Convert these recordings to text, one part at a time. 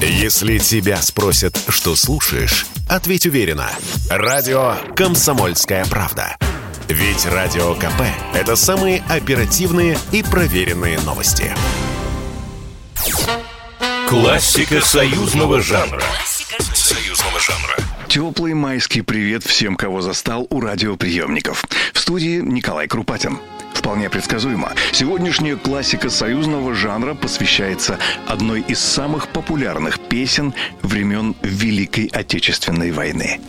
Если тебя спросят, что слушаешь, ответь уверенно. Радио «Комсомольская правда». Ведь Радио КП – это самые оперативные и проверенные новости. Классика союзного жанра. Союзного жанра. Теплый майский привет всем, кого застал у радиоприемников. В студии Николай Крупатин. Вполне предсказуемо. Сегодняшняя классика союзного жанра посвящается одной из самых популярных песен времен Великой Отечественной войны.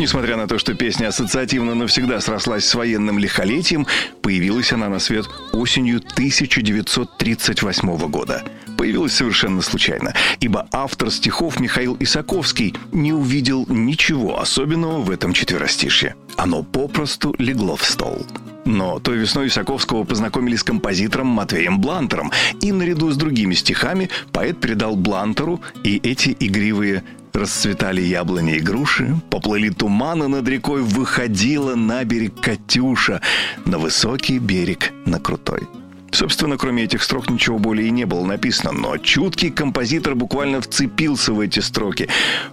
Несмотря на то, что песня ассоциативно навсегда срослась с военным лихолетием, появилась она на свет осенью 1938 года. Появилась совершенно случайно, ибо автор стихов Михаил Исаковский не увидел ничего особенного в этом четверостишье. Оно попросту легло в стол. Но той весной Исаковского познакомили с композитором Матвеем Блантером, и наряду с другими стихами поэт передал Блантеру и эти игривые Расцветали яблони и груши, поплыли туманы над рекой, выходила на берег Катюша, на высокий берег, на крутой. Собственно, кроме этих строк ничего более и не было написано, но чуткий композитор буквально вцепился в эти строки.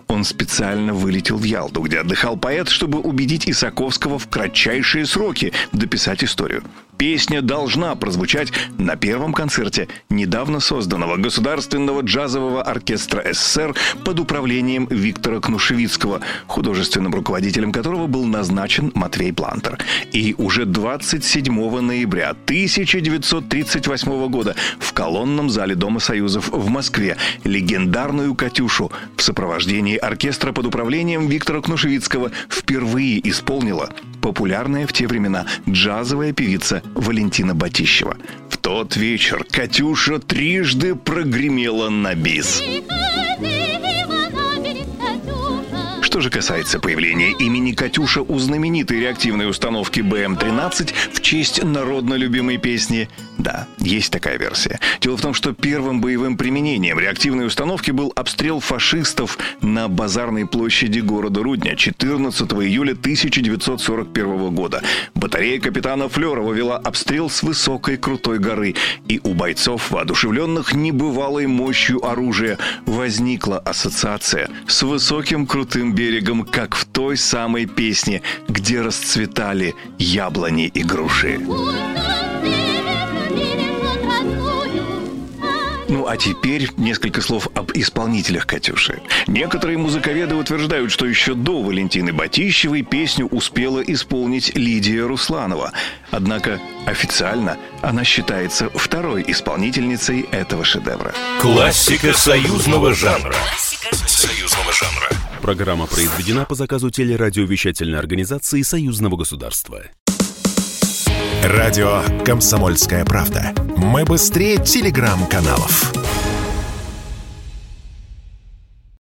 Он специально вылетел в Ялту, где отдыхал поэт, чтобы убедить Исаковского в кратчайшие сроки дописать историю. Песня должна прозвучать на первом концерте недавно созданного Государственного джазового оркестра СССР под управлением Виктора Кнушевицкого, художественным руководителем которого был назначен Матвей Плантер. И уже 27 ноября 1938 года в колонном зале Дома Союзов в Москве легендарную «Катюшу» в сопровождении оркестра под управлением Виктора Кнушевицкого впервые исполнила популярная в те времена джазовая певица Валентина Батищева. В тот вечер Катюша трижды прогремела на бис. Приходила на берег Катюша. Что же касается появления имени Катюша у знаменитой реактивной установки БМ-13 в честь народно любимой песни, да, есть такая версия. Дело в том, что первым боевым применением реактивной установки был обстрел фашистов на базарной площади города Рудня 14 июля 1941 года. Батарея капитана Флерова вела обстрел с высокой крутой горы, и у бойцов, воодушевленных небывалой мощью оружия, возникла ассоциация с высоким крутым берегом, как в той самой песне, где расцветали яблони и груши. Ну а теперь несколько слов об исполнителях «Катюши». Некоторые музыковеды утверждают, что еще до Валентины Батищевой песню успела исполнить Лидия Русланова. Однако официально она считается второй исполнительницей этого шедевра. Классика союзного жанра. Союзного жанра. Программа произведена по заказу телерадиовещательной организации Союзного государства. Радио «Комсомольская правда». Мы быстрее телеграм-каналов.